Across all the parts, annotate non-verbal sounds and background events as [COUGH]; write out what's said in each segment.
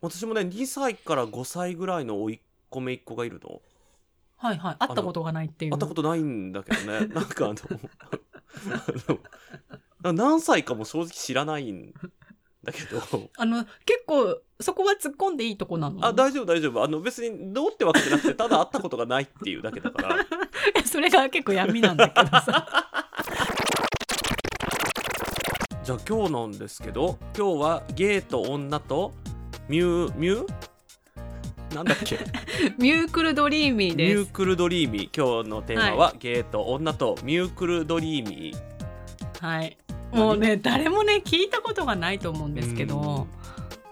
私もね2歳から5歳ぐらいの甥っ子姪っ子がいるの。はいはい。会ったことがないっていう。会ったことないんだけどね。[LAUGHS] なんかあのあの何歳かも正直知らないんだけど。あの結構そこは突っ込んでいいとこなの？あ大丈夫大丈夫。あの別にどうってわけじゃなくてただ会ったことがないっていうだけだから。[LAUGHS] それが結構闇なんだけどさ。[LAUGHS] じゃあ今日なんですけど今日はゲイと女とミューミュー？なんだっけ？[LAUGHS] ミュークルドリーミーミです。ュークルドリーミー。今日のテーマは、ゲイと女とミュークルドリーミー。はい。もうね誰もね聞いたことがないと思うんですけど、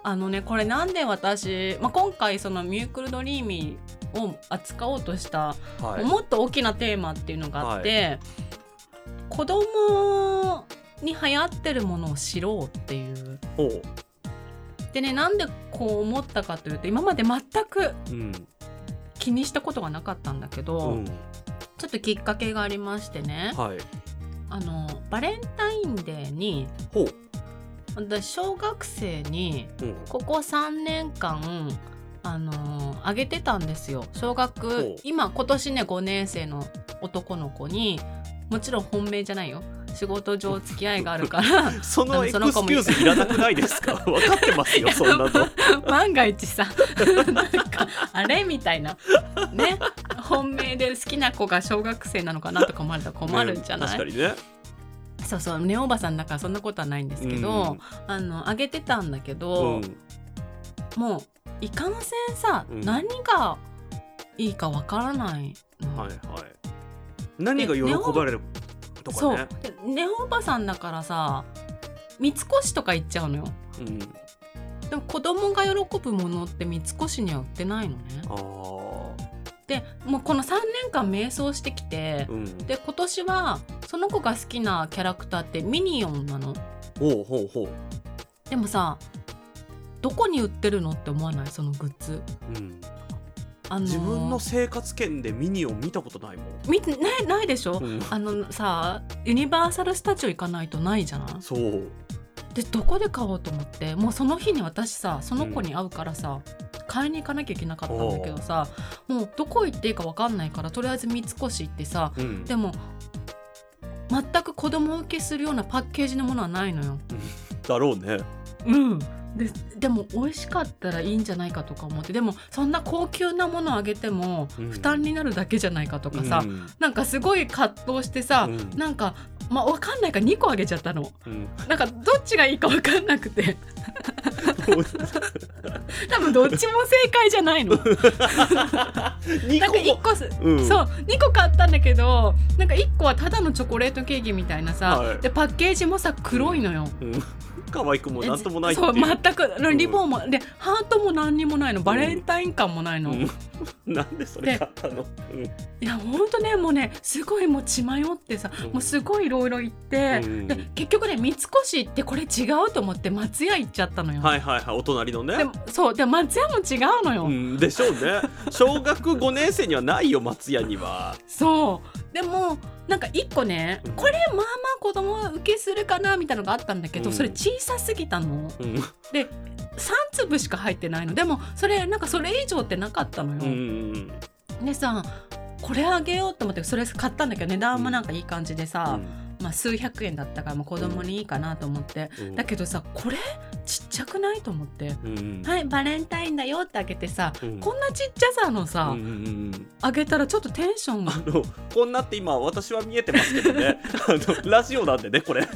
あのねこれなんで私、まあ、今回そのミュークルドリーミーを扱おうとした、はい。もっと大きなテーマっていうのがあって、子供に流行ってるものを知ろうっていう。おうでねなんでこう思ったかというと今まで全くうん。気にしたことがなかったんだけど、うん。ちょっときっかけがありましてね。はい。あのバレンタインデーに私小学生にうん。ここ3年間あのあげてたんですよ。小ほ学う。今今年ね5年生の男の子にもちろん本命じゃないよ仕事上付き合いがあるから [LAUGHS] そあのエクスキューズいらなくないですか？[LAUGHS] 分かってますよそんなの。万が一さ。[LAUGHS] なんかあれ？みたいな。ね？本命で好きな子が小学生なのかなとか思われたら困るんじゃない、ね確かにね。そうそうネオおばさんだからそんなことはないんですけど、あのあげてたんだけうど、ん。もういかんせんさ、うん。何がいいかわからないの、はいはい。何が喜ばれる？とかそう。ネオおばさんだからさ三越とか行っちゃうのよ。うん。でも子供が喜ぶものって三越には売ってないのね。でもうこの3年間迷走してきて、うん。で今年はその子が好きなキャラクターってミニオンなの。ほうほうほう。でもさどこに売ってるのって思わない？そのグッズ。うんあのー自分の生活圏でミニオン見たことないもん。見てないないでしょ、うん。あのさユニバーサル・スタジオ行かないとないじゃない？そう。でどこで買おうと思って？もうその日に私さその子に会うからさ、買いに行かなきゃいけなかったんだけどさもうどこ行っていいか分かんないからとりあえず三越行ってさうん。でも全く子供受けするようなパッケージのものはないのよ。だろうね。うんででも美味しかったらいいんじゃないかとか思ってでもそんな高級なものあげてもうん。負担になるだけじゃないかとかさ、うん。なんかすごい葛藤してさ、うん。なんかまあ分かんないから2個あげちゃったの。うん。なんかどっちがいいか分かんなくて [LAUGHS] 多分どっちも正解じゃないの。[LAUGHS] なんか2 1個す、うん。そう2個買ったんだけどなんか1個はただのチョコレートケーキみたいなさ、はい。でパッケージもさ黒いのよ、うん。可愛くもなんともないそう全くリボンも、でハートも何にもないの。バレンタイン感もないの、いうん。[LAUGHS] なんでそれ買ったの？うん。やほんとねもうねすごいもう血迷ってさ、うん。もうすごいいろいろ言って、うん。で結局ね三越行ってこれ違うと思って松屋行っちゃったのよ、はいはいはいお隣のね。でもそうで松屋も違うのよ、うんでしょうね。小学5年生にはないよ松屋には。そう。でもなんか一個ねうんこれまあまあ子供受けするかなみたいなのがあったんだけど、うん。それ小さすぎたの。うん。で3粒しか入ってないの。でもそれなんかそれ以上ってなかったのよ、うんでさこれあげようと思ってそれ買ったんだけど値段もなんかいい感じでさ、まあ、数百円だったからもう子供にいいかなと思って、うん。だけどさこれちっちゃくないと思って、うんはいバレンタインだよってあげてさ、うん。こんなちっちゃさのさ、うんうんうんあげたらちょっとテンションが。こんなって今私は見えてますけどね。[LAUGHS] あのラジオなんでねこれ。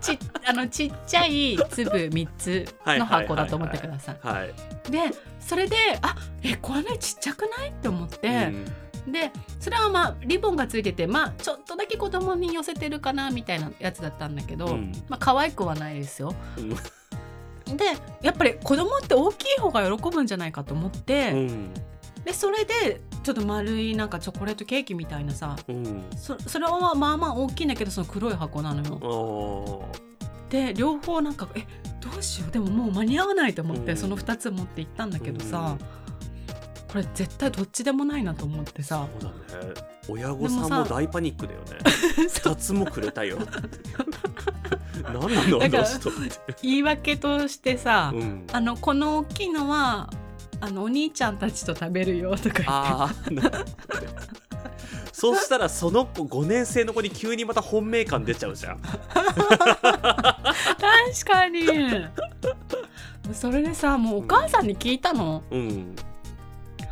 ちあのちっちゃい粒3つの箱だと思ってください。はいでそれであえこれちっちゃくない？って思って、うんでそれはまあリボンがついててまあちょっとだけ子供に寄せてるかなみたいなやつだったんだけど、うん。まあ可愛くはないですよ。うん。でやっぱり子供って大きい方が喜ぶんじゃないかと思って、うん。でそれでちょっと丸いなんかチョコレートケーキみたいなさうん。そそれはまあまあ大きいんだけどその黒い箱なのよ。で両方なんかえどうしよう。でももう間に合わないと思って、うん。その2つ持って行ったんだけどさ、うんこれ絶対どっちでもないなと思ってさ。そうだね。親御さんでも大パニックだよね。[LAUGHS] 二つもくれたよ。[LAUGHS] 何なのあだからの人って。言い訳としてさ、うん。あのこの大きいのはあのお兄ちゃんたちと食べるよとか言って。そうしたらその子5年生の子に急にまた本命感出ちゃうじゃん。確かに。それでさもうお母さんに聞いたの,、うん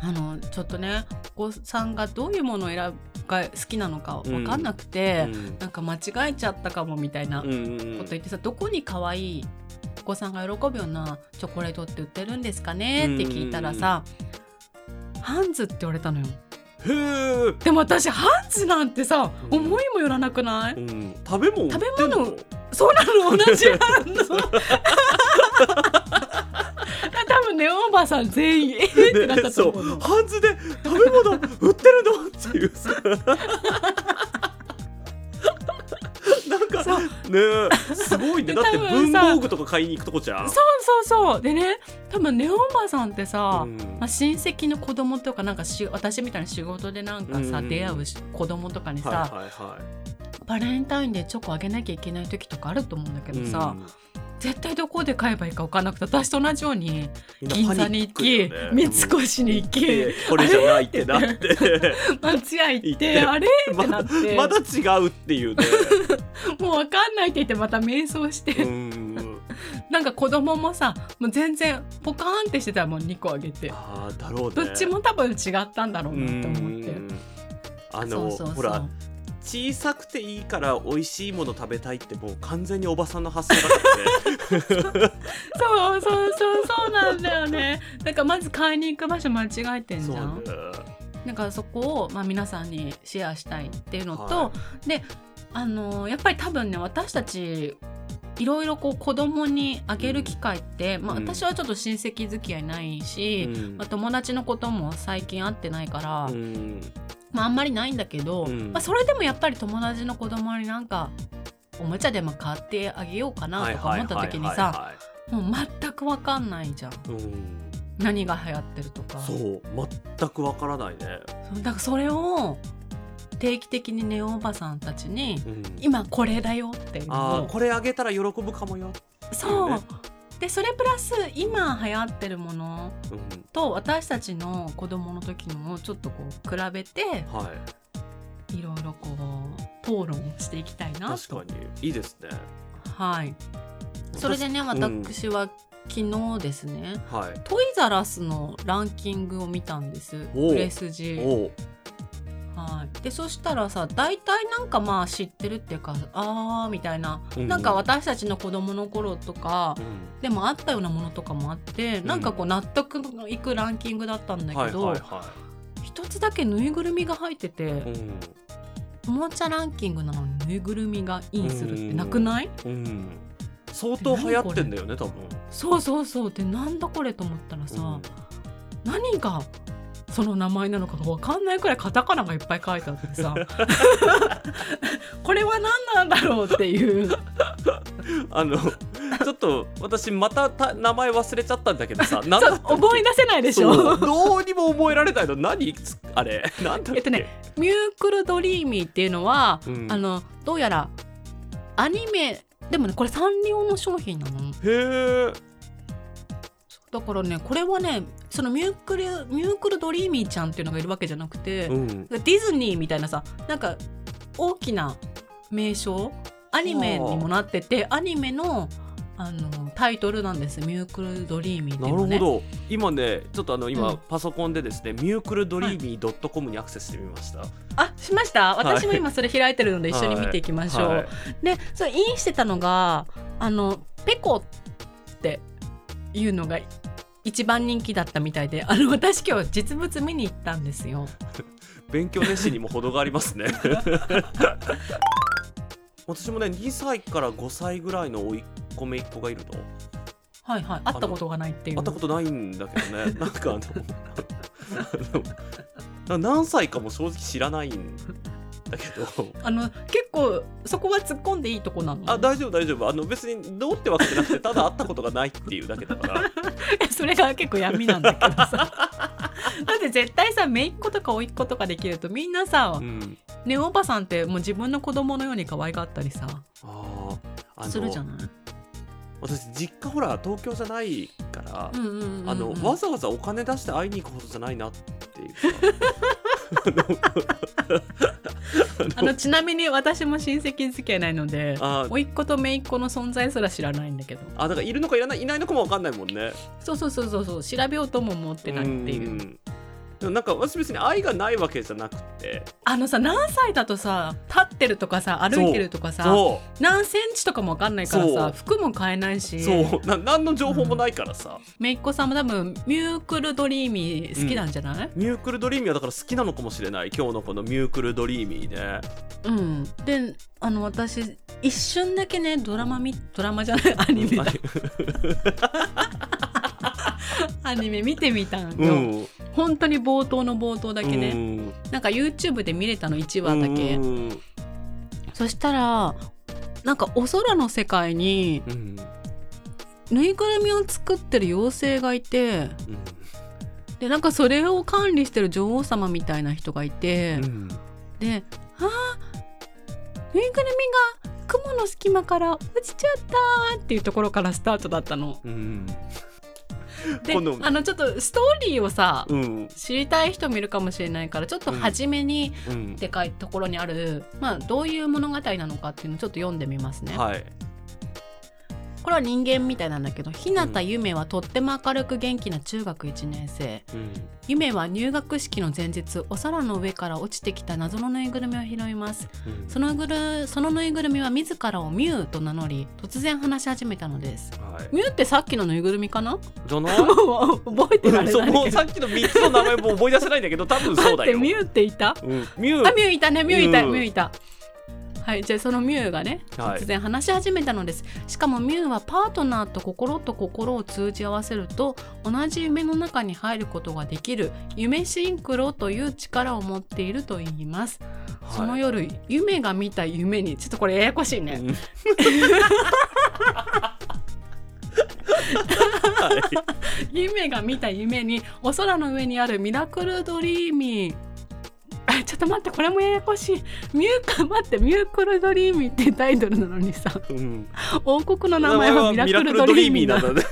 あのちょっとねお子さんがどういうものを選ぶが好きなのか分かんなくて、うん。なんか間違えちゃったかもみたいなこと言ってさ、どこに可愛いお子さんが喜ぶようなチョコレートって売ってるんですかね？って聞いたらさ、ハンズって言われたのよ。へえ、でも私ハンズなんてさ、うん。思いもよらなくない、うん、食べ物食べ物そうなの同じハン [LAUGHS] ズ多分ねおばさん全員えーってなったとそ思うのう。ハンズで食べ物売ってるの？っていう。さなんかそう。ねえすごいね。でだって文房具とか買いに行くとこじゃん。そうそうそう。でね多分ネオおばさんってさ、うん。まあ、親戚の子供とかなんかし私みたいな仕事でなんかさ、うん。出会うし子供とかにさ、はいはいはい。バレンタインでチョコあげなきゃいけない時とかあると思うんだけどさ、うん絶対どこで買えばいいか分かんなくて私と同じように銀座に行き、ね。三越に行き、でこれじゃないってなって。松屋行っ行って。てあれ？まってなって。まだ違うっていうね。もう分かんないって言ってまた迷走して、うん。なんか子供もさもう全然ポカーンってしてたらもう2個あげて、ああだろうね。どっちも多分違ったんだろうなと思って。うん。あのほら小さくていいから美味しいもの食べたいってもう完全におばさんの発想だからね。[LAUGHS] そうそうそうそうなんだよね。なんかまず買いに行く場所間違えてんじゃん。ね。なんかそこをまあ皆さんにシェアしたいっていうのと、はであのーやっぱり多分ね私たちいろいろこう子供にあげる機会って、まあ、うん。私はちょっと親戚付き合いないし、うん。まあ、友達のことも最近会ってないから、うんまあ、あんまりないんだけど、うんまあ、それでもやっぱり友達の子供になんかおもちゃでも買ってあげようかなとか思った時にさはもう全く分かんないじゃん。うん。何が流行ってるとか。そう全くわからないね、だからそれを定期的にネオおばさんたちにうん、今これだよっていうあこれあげたら喜ぶかもよ、そう、ねでそれプラス今流行ってるものうん、と私たちの子供の時のをちょっとこう比べてはい。いろいろこう討論していきたいなと。確かに。いいですね。はい。それでね私うん。私は昨日ですね、はい。トイザラスのランキングを見たんです。売れ筋はい、でそしたらさ大体なんかまあ知ってるっていうかあーみたいな、うんなんか私たちの子供の頃とかうん。でもあったようなものとかもあって、なんかこう納得のいくランキングだったんだけど、はいは一つだけぬいぐるみが入ってて、おもちゃランキングなのにぬいぐるみがインするってなくない、うん。相当流行ってんだよね多分。そうそうそう。でなんだこれと思ったらさ、うん。何がその名前なのかが分かんないくらいカタカナがいっぱい書いてあってさ。[LAUGHS] これは何なんだろうっていう。あのちょっと私またた名前忘れちゃったんだけどさ何だ [LAUGHS] そうったっけ？覚え出せないでしそょうどうにも覚えられないの。何つあれなんだっけ？えっとねミュークルドリーミーっていうのは、うん。あのどうやらアニメでもねこれサンリオの商品なの。へえだからねこれはねそのミュークルミュークルドリーミーちゃんっていうのがいるわけじゃなくて、うん。ディズニーみたいなさなんか大きな名称アニメにもなっててアニメのあのタイトルなんです「ミュークルドリーミー」ってないうのね。るほど。今ねちょっとあの今、うん。パソコンでですねミュークルドリーミー .com にアクセスしてみました、あしました？私も今それ開いてるので一緒に見ていきましょう。はい。でそれインしてたのがあのペコっていうのが一番人気だったみたいであの私今日実物見に行ったんですよ。勉強熱心にも程がありますね。[LAUGHS] 私もね2歳から5歳ぐらいの甥っ子姪っ子がいるのはいはい。会ったことがないっていう。会ったことないんだけどね。[LAUGHS] なんかあのあの何歳かも正直知らないんだけど。あの結構そこは突っ込んでいいとこなの？あ大丈夫大丈夫。あの別にどうってわけじゃなくてただ会ったことがないっていうだけだから。[LAUGHS] それが結構闇なんだけどさ。[LAUGHS] だって絶対さ姪っ子とか甥っ子とかできるとみんなさ、うん。ねおばさんってもう自分の子供のように可愛がったりさ。するじゃない？私実家ほら東京じゃないから、わざわざお金出して会いに行くほどじゃないなっていうかあの [LAUGHS] [LAUGHS] ちなみに私も親戚付き合いないのであ甥っ子と姪っ子の存在すら知らないんだけど。あだからいるのかいらないいないのかも分かんないもんね。そうそうそうそうそう。調べようとも思ってないっていう。うんでもなんか私別に愛がないわけじゃなくて。あのさ何歳だとさ立ってるとかさ歩いてるとかさそ何センチとかも分かんないからさ服も買えないし。うそう。な何の情報もないからさ、姪っ子さんも多分ミュークルドリーミー好きなんじゃない？ミュークルドリーミーはだから好きなのかもしれない。今日のこのミュークルドリーミーねうん、であの私一瞬だけねドラマ見ドラマじゃない？アニメだ。[LAUGHS] アニメ見てみたんよ、うん本当に冒頭の冒頭だけね、うん。なんか YouTube で見れたの1話だけ、うん。そしたらなんかお空の世界にうん。ぬいぐるみを作ってる妖精がいてうん。でなんかそれを管理してる女王様みたいな人がいて、うん。で「あーぬいぐるみが雲の隙間から落ちちゃった」っていうところからスタートだったの。うんであのちょっとストーリーをさ、うん。知りたい人もいるかもしれないからちょっと初めにうん。でかいところにある、まあ、どういう物語なのかっていうのをちょっと読んでみますね。はいこれは人間みたいなんだけど日向ゆめはとっても明るく元気な中学1年生。うん。ゆめは入学式の前日お空の上から落ちてきた謎のぬいぐるみを拾います。うん。そのぐるそのぬいぐるみは自らをミュウと名乗り突然話し始めたのです。はい。ミュウってさっきのぬいぐるみかな？じゃ [LAUGHS] 覚えてられそうないもうさっきの3つの名前も思い出せないんだけど多分そうだよ。ミュウっていた？うん。ミュあーミュウいたねミュウいたうん。ミュウいたはいじゃあそのミュウがねはい。突然話し始めたのです、しかもミュウはパートナーと心と心を通じ合わせると同じ夢の中に入ることができる夢シンクロという力を持っていると言います、そのはい夜夢が見た夢にちょっとこれややこしいね、うん。[LAUGHS] [LAUGHS] 夢が見た夢にお空の上にあるミラクルドリーミー。あちょっと待ってこれもややこしい。ミューカ待ってミュークルドリーミーってタイトルなのにさ。うん。王国の名前はミラクルドリーミーなんだね。[LAUGHS]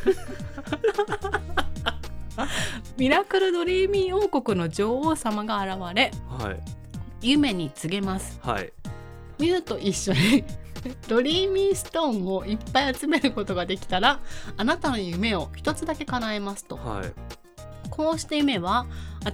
ミラクルドリーミー王国の女王様が現れはい。夢に告げます。はい。ミューと一緒に [LAUGHS] ドリーミーストーンをいっぱい集めることができたらあなたの夢を一つだけ叶えますと。はいこうして夢は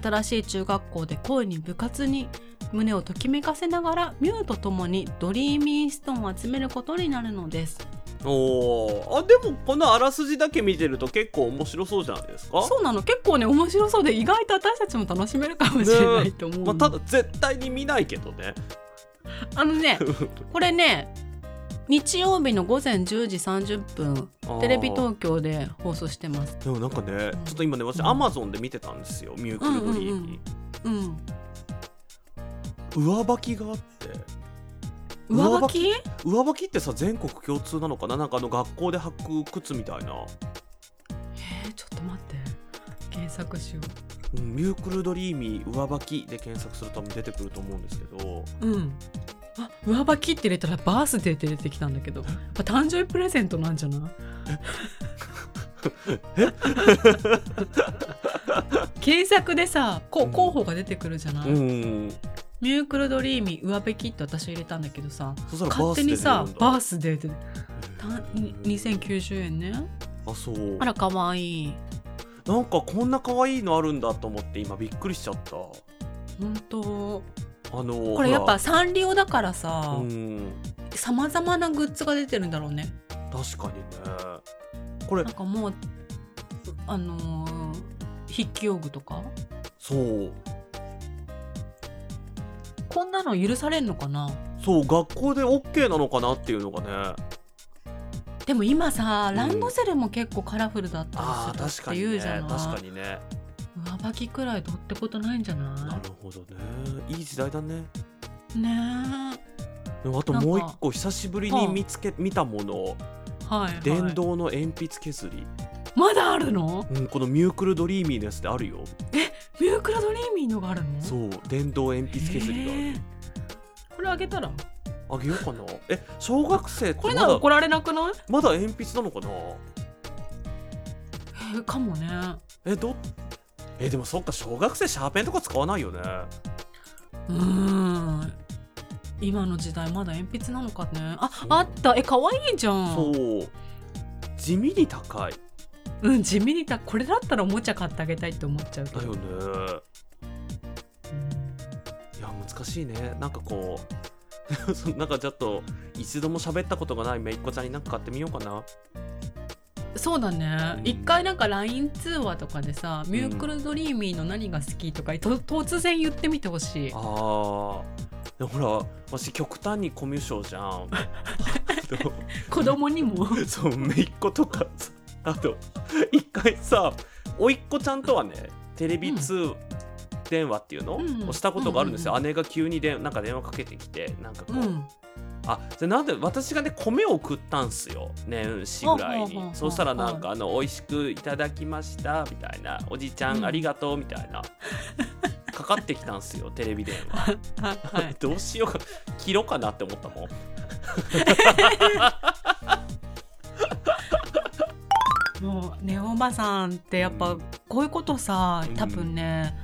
新しい中学校で恋に部活に胸をときめかせながらミュウと共にドリーミーストーンを集めることになるのです。おー。あでもこのあらすじだけ見てると結構面白そうじゃないですか？そうなの。結構ね面白そうで意外と私たちも楽しめるかもしれないと思う、まあ、ただ絶対に見ないけどね。あのね [LAUGHS] これね日曜日の午前10時30分テレビ東京で放送してます。でもなんかねちょっと今ね私うん。アマゾンで見てたんですよミュークルドリーミうんー上履きがあって。上履き？上履き？ってさ全国共通なのかな？なんかあの学校で履く靴みたいな、えー、ちょっと待って。検索しよう。ん、ミュークルドリーミー上履きで検索すると多分出てくると思うんですけど。ううんあ上履きって入れたらバースデーって出てきたんだけど。誕生日プレゼントなんじゃない？検索でさこうん。候補が出てくるじゃない、うんミュークルドリーミー上履きって私入れたんだけどさ勝手にさバースデーで。たに2090円ね。あそう。あらかわいい。なんかこんな可愛いのあるんだと思って今びっくりしちゃった。本当あのこれやっぱサンリオだからさうん。さまざまなグッズが出てるんだろうね。確かにね。これ。なんかもうあのー筆記用具とか？そう。こんなの許されんのかな？そう学校で OK なのかなっていうのがね。でも今さうん。ランドセルも結構カラフルだったありするってー確かにね言うじゃない、確かにね上履きくらいどうってことないんじゃななるほどね。いい時代だね。いねでもあともう一個久しぶりに見つけ見たもの。えはい、はい、電動の鉛筆削り、まだあるの？うん、このミュークルドリーミーのやつであるよ。ミュークラドリーミーのがあるの？そう電動鉛筆削りがある、これあげたら？あげようかな。え小学生ってこれなら怒られなくない？まだ鉛筆なのかな？えーかもね。えどえでもそっか小学生シャーペンとか使わないよね。うーん。今の時代まだ鉛筆なのかね。ああった。え可愛いじゃん。そう。地味に高い。うん地味にたこれだったらおもちゃ買ってあげたいって思っちゃうけど。だよね。うん。いや難しいね。なんかこう [LAUGHS] そなんかちょっと一度も喋ったことがないめいっ子ちゃんになんか買ってみようかなそうだね。うん。一回なんか LINE 通話とかでさ「ミュークルドリーミーの何が好き?」とかと突然言ってみてほしい。あー。でもほら私極端にコミュ障じゃん。[LAUGHS] 子供にも。[LAUGHS] そうめいっ子とかさあと一回さおいっ子ちゃんとはねテレビ通電話っていうの、うん。をしたことがあるんですよ、うんうん。姉が急にでなんか電話かけてきてなんかこう、うんあじゃあなんで私がね米を送ったんすよ。年始ぐらいに。そうしたらなんかあの美味しくいただきましたみたいな。おじちゃうん。んありがとうみたいな、[LAUGHS] かかってきたんすよテレビ電話。ははい。[LAUGHS] どうしようか。切ろうかなって思ったもん。[LAUGHS] もうねおばさんってやっぱこういうことさうん。多分ね、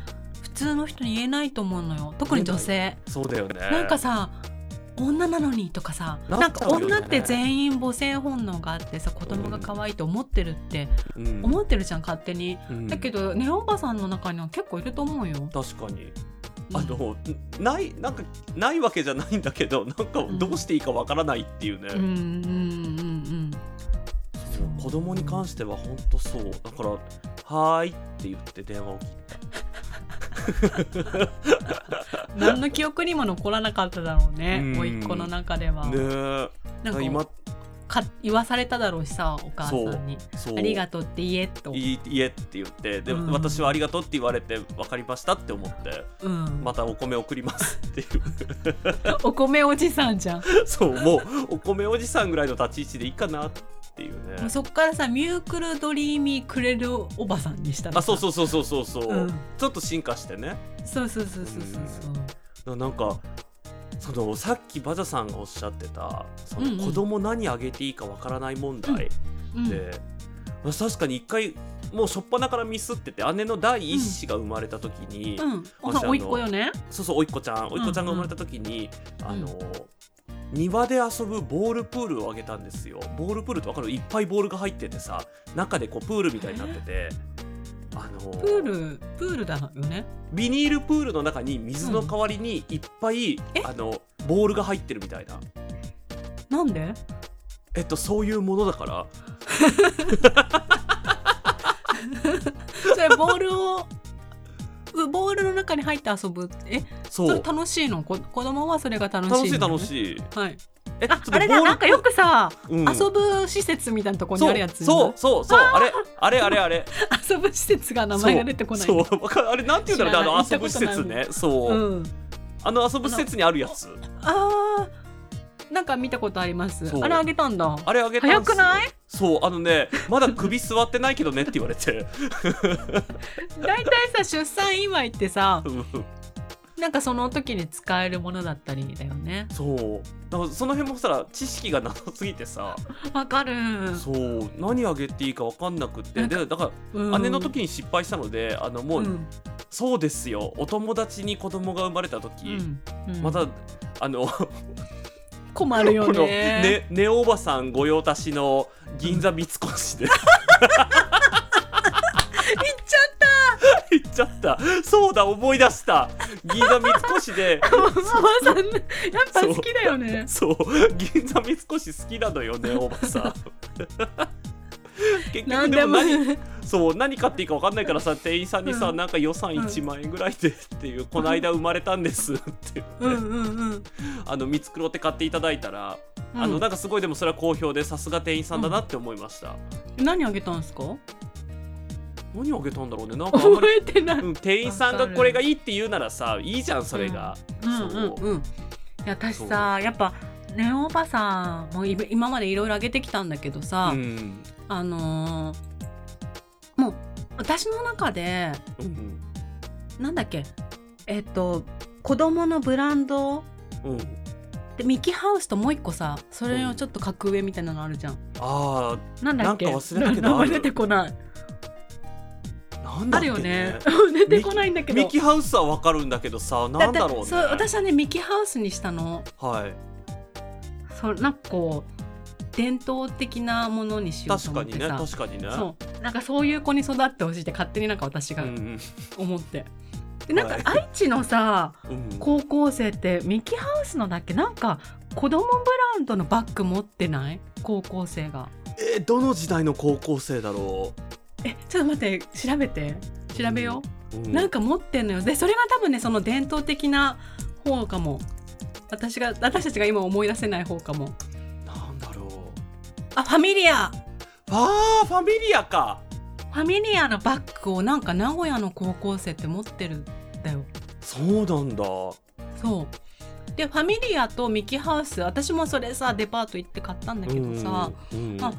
普通の人に言えないと思うのよ。特に女性、そうだよね。なんかさ女なのにとかさななんか女って全員母性本能があってさ子供が可愛いと思ってるって、うん。思ってるじゃん勝手に、うん。だけどねおばさんの中には結構いると思うよ。確かに。うん。あの、ないなんかないわけじゃないんだけどなんかどうしていいかわからないっていうね、うんうんうんうん。そう。子供に関しては本当そう。だから「はーい」って言って電話を切っ [LAUGHS] 何の記憶にも残らなかっただろうねうん。甥っ子の中では、たねえ。なんか今。か言わされただろうしさお母さんに。ありがとうって言えと、いいいえって言って。で、うん。私はありがとうって言われて分かりましたって思ってうん。またお米送りますっていう。[LAUGHS] お米おじさんじゃん。そうもうお米おじさんぐらいの立ち位置でいいかなっていうね。そっからさミュークルドリーミーくれるおばさんにしたのあそうそううそうそうそう。そう、うん。ちょっと進化してね。そうそうそうそうそう。そうななんかそのさっきバジャさんがおっしゃってたそうんうん。の子供何あげていいかわからない問題うん。で、私確かに一回もう初っ端からミスってて姉の第一子が生まれた時に、うん、お私あのおいっ子よね。そうそうおいっ子ちゃんおいっ子ちゃんが生まれた時に、あの庭で遊ぶボールプールをあげたんですよ。ボールプールって分かる？いっぱいボールが入っててさ中でこうプールみたいになってて。あのプールプールだよね。ビニールプールの中に水の代わりにいっぱい、え？あのボールが入ってるみたいな。なんで？えっとそういうものだから。[LAUGHS] それボールをうボールの中に入って遊ぶ。えそそうれ楽しいの？こ子供はそれが楽しい楽しい楽しい。はい。えああれだなんかよくさ、うん。遊ぶ施設みたいなところにあるやつ。そうそうそうあれあれあれあれ。[LAUGHS] 遊ぶ施設が名前が出てこないそうそう。わかるあれなんていうんだろうねあの遊ぶ施設ね。そう、うん、あの遊ぶ施設にあるやつ。あーなんか見たことあります？あれあげたんだ。あれあげたんすよ。早くない？そうあのねまだ首座ってないけどねって言われて。[LAUGHS] 大体さ出産祝いってさうん。なんかその時に使えるものだったりだよね。そう。だからその辺もさ知識がなさすぎてさ。わかる。そう。何あげていいか分かんなくて。でだかうん。ら姉の時に失敗したのであのもう、うん。そうですよ。お友達に子供が生まれた時、うん。うん。またあの困るよね。ねネオおばさん御用達の銀座三越で。行っちゃっ行っちゃった。そうだ思い出した。銀座三越で。たおばさんやっぱ好きだよね。そう。銀座三越好きなのよねおばさん [LAUGHS] [LAUGHS] 結局でもも何そう何買っていいか分かんないからさ店員さんにさ、うん。なんか予算1万円ぐらいでっていう、この間生まれたんですってうんうんうん。[LAUGHS] あの見繕って買っていただいたら、うん。あのなんかすごいでもそれは好評でさすが店員さんだなって思いました、何あげたんですか？何あげたんだろうね。なんか覚り、えてない。うん、店員さんがこれがいいって言うならさいいじゃんそれが、うんうんうんいや私さやっぱねおばさんもい今までいろいろあげてきたんだけどさ、うんあのーもう私の中でうんなんだっけえっと子供のブランドうん。でミキハウスともう一個さそれのちょっと格上みたいなのあるじゃん、あなんだっけ？なんか忘れたけどあ出てこない。あなんだあるよね。ね、[LAUGHS] 出てこないんだけど。ミキハウスはわかるんだけどさなんだろうね。そう私はねミキハウスにしたの。はい。そうなんかこう伝統的なものにしようと確かにね思ってさ。確かにねそう。なんかそういう子に育ってほしいって勝手になんか私がうんうん。思って、でなんかはい。愛知のさうん高校生ってミキハウスのだっけ？なんか子供ブランドのバッグ持ってない？高校生が。えーどの時代の高校生だろえちょっと待って調べて。調べよう、うう、なんか持ってんのよ。でそれが多分ねその伝統的な方かも。私が私たちが今思い出せない方かもあファミリア。あーファミリアか。ファミリアのバッグをなんか名古屋の高校生って持ってるんだよ。そうなんだ。そう。でファミリアとミキハウス私もそれさデパート行って買ったんだけどさ、うんうん。あ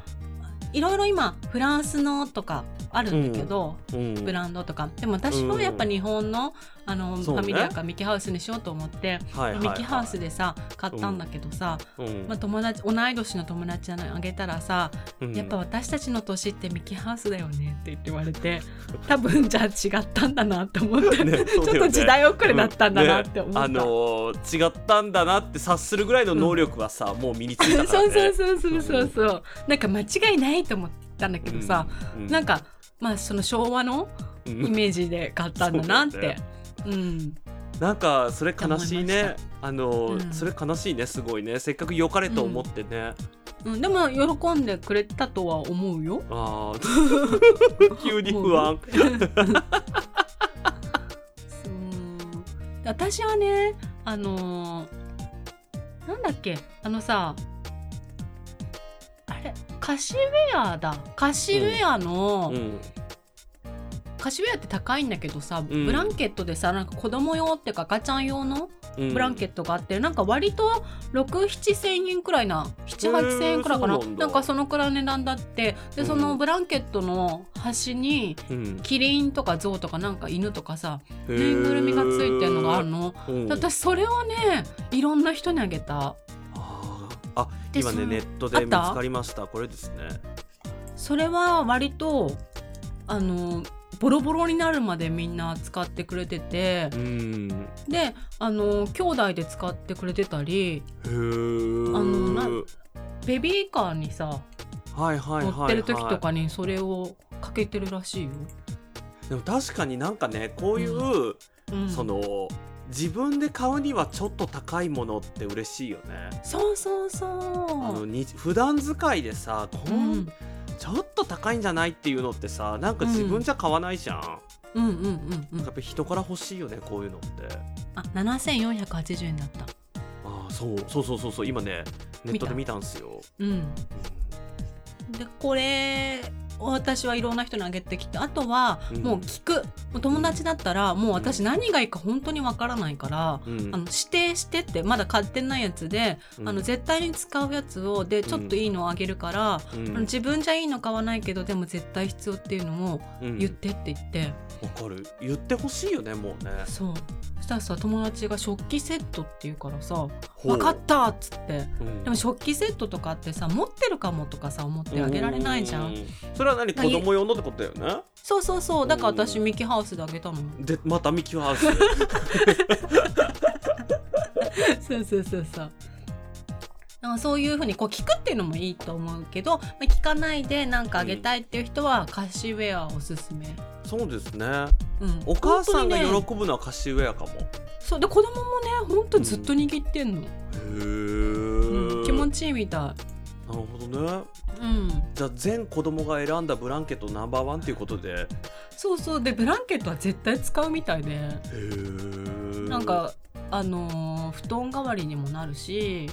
いろいろ今フランスのとかあるんだけど、うん。ブランドとか。でも私はやっぱ日本の,、あのねァミリアかミキハウスにしようと思って、はいはいはい。ミキハウスでさ買ったんだけどさ、うん。まあ、友達同い年の友達にあげたらさ、うん。やっぱ私たちの年ってミキハウスだよねって言って言われて多分じゃあ違ったんだなって思って、ねちょっと時代遅れだったんだなって思った。ねあのー違ったんだなって察するぐらいの能力はさ、もう身についたからそうね [LAUGHS] そうそうそうそうそう。なんか間違いないと思ったんだけどさ、うん。なんかまあその昭和のうん。イメージで買ったんだなって。そうん。なんかそれ悲しいね。あのー、うん。それ悲しいねすごいね。せっかく良かれと思ってね、うん、でも喜んでくれたとは思うよ。あー。[LAUGHS] 急に不安。うん。私はねあのーなんだっけ？あのさあれ？カシウェアだ。カシウェアの、うん。カシウェアって高いんだけどさ、ん。ブランケットでさなんか子供用っていうか赤ちゃん用のうん。ブランケットがあって、なんか割と67000円くらいな78000円くらいかな。へーなんだ。なんかそのくらいの値段だって。でそのブランケットの端にうん。キリンとかゾウとかなんか犬とかさぬぬいぐるみがついてるのがあるの、うん、私それをねいろんな人にあげたあ今ねネットで見つかりました。これですね。それは割とあのボロボロになるまでみんな使ってくれてて。うん。であの兄弟で使ってくれてたりあのなベビーカーにさはいはいはい、はい、乗ってる時とかにそれをかけてるらしいよ。でも確かになんかねこういう、うん。その自分で買うにはちょっと高いものって嬉しいよね。そうそうあそう。のに普段使いでさこうん。ん、ちょっと高いんじゃないっていうのってさなんか自分じゃ買わないじゃん、うん。うんうんうんやっぱ人から欲しいよねこういうのって。あ7480円だった。あーそう。そうそうそうそう。今ねネットで見た。んすよ、うん。うん。でこれを私はいろんな人にあげてきてあとはうん。もう聞く、もう友達だったらもう私何がいいか本当にわからないから、うん。あの指定してってまだ買ってないやつで、うん。あの絶対に使うやつをでちょっといいのをあげるから、うん。あの自分じゃいいの買わないけどでも絶対必要っていうのをうん。言ってって言って、わかる。言ってほしいよねもうね。そう。そしたらさ友達が食器セットって言うからさほ「う。分かった!」っつって。うん。でも食器セットとかってさ持ってるかもとかさ思ってあげられないじゃん。うそれは何？子供用のってことだよね？そうそうそう。だから私うん。ミキハウスであげたの。でまたミキハウス。[LAUGHS] そうそうそうそうなんかそういうふうにこう聞くっていうのもいいと思うけど、まあ、聞かないでなんかあげたいっていう人はカシウェアおすすめ、そうですね。うん、お母さんが喜ぶのはカシウェアかも、そう。で子供もねほんとずっと握ってんの、へえ、うん。気持ちいいみたなるほどね。い、うん、じゃあ全子供が選んだブランケットナンバーワンっていうことで。へそうそう。でブランケットは絶対使うみたいで。えなんかあのー布団代わりにもなるし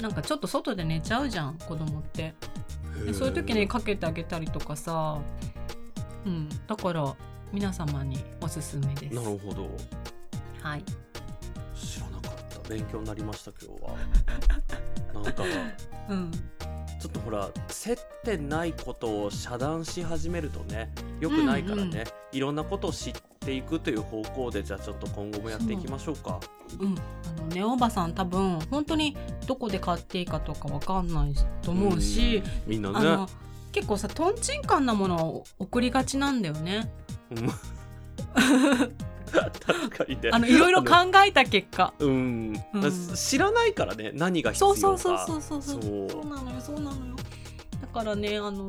なんかちょっと外で寝ちゃうじゃん子供って。でそういう時にかけてあげたりとかさ、うん、だから皆様におすすめです。なるほど。はい、勉強になりました今日は [LAUGHS] なんかうん、ちょっとほら接点ないことを遮断し始めるとねよくないからね、うんうんいろんなことを知っていくという方向でじゃあちょっと今後もやっていきましょうか。うん、あのねおばさん多分本当にどこで買っていいかとかわかんないと思うし、うんみんなね。結構さとんちんかんなものを送りがちなんだよね。うん確かにね。あのいろいろ考えた結果。うん、うん、知らないからね何が必要か。そうそうそうそうそうそう。なのよそうなのよ。だからねあの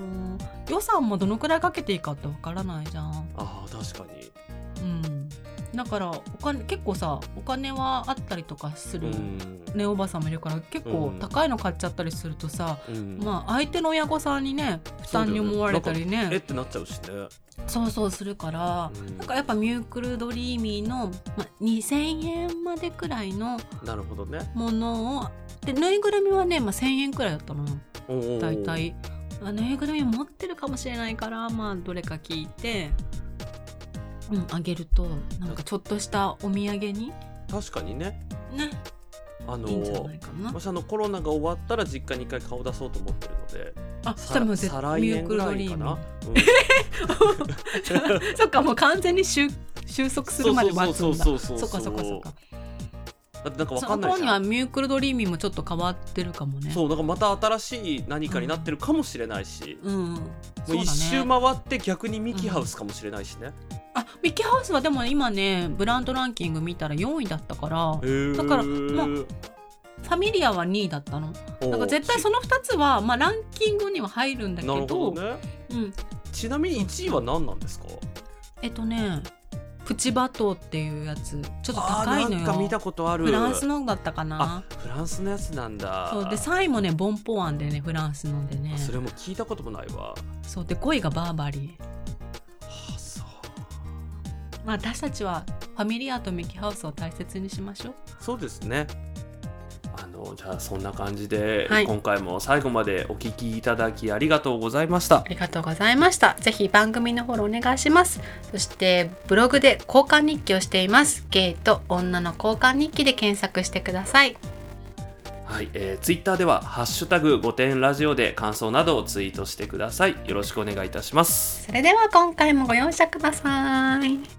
予算もどのくらいかけていいかってわからないじゃん。ああ確かに。うん。だからお金結構さお金はあったりとかする、うん、ねおばさんもいるから結構うん。高いの買っちゃったりするとさ、うん。まあ相手の親御さんにね負担に思われたりね。えってなっちゃうしね、そうそうするから、うん。なんかやっぱミュークルドリーミーの、まあ、2,000円までくらいのなるほどね。ものをでぬいぐるみはね、まあ、1,000円くらいだったの。大体。あぬいぐるみ持ってるかもしれないからまあどれか聞いて、うん、あげるとなんかちょっとしたお土産に？確かにね。ね。あのいいんじゃないかな。もしあのコロナが終わったら実家に一回顔出そうと思ってるので。あそしたらもう絶再対 [LAUGHS] そっかもう完全に収収束するまで待つんだ。そうそうそそうそうっかそっかそっかだってなんかわそかんないじゃん。の頃にはミュークルドリーミーもちょっと変わってるかもね。そうなんかまた新しい何かになってるかもしれないし、うん一周ね回って逆にミキハウスかもしれないしね、あミッキーハウスはでも今ねブランドランキング見たら4位だったからだからまあファミリアは2位だったの。おだから絶対その2つは、まあ、ランキングには入るんだけなどるほどね。うん、ちなみに1位は何なんですか？えっとねプチバトーっていうやつ。ちょっと高いのあーなんか見よたことある。フランスのだったかな。あフランスのやつなんだ。そうで3位もねボンポワンでねフランスのでね。あそれも聞いたこともないわ。そうで5位がバーバリー。あそう。まあ私たちはファミリアとミキハウスを大切にしましょう。そうですねあのじゃあそんな感じで、はい今回も最後までお聞きいただきありがとうございましたありがとうございました。ぜひ番組のフォローお願いします。そしてブログで交換日記をしています。ゲイと女の交換日記で検索してください。はい、えー、ツイッターでは「ハッシュタグ5点ラジオ」で感想などをツイートしてくださいよろしくお願いいたしますそれでは今回もご容赦ください。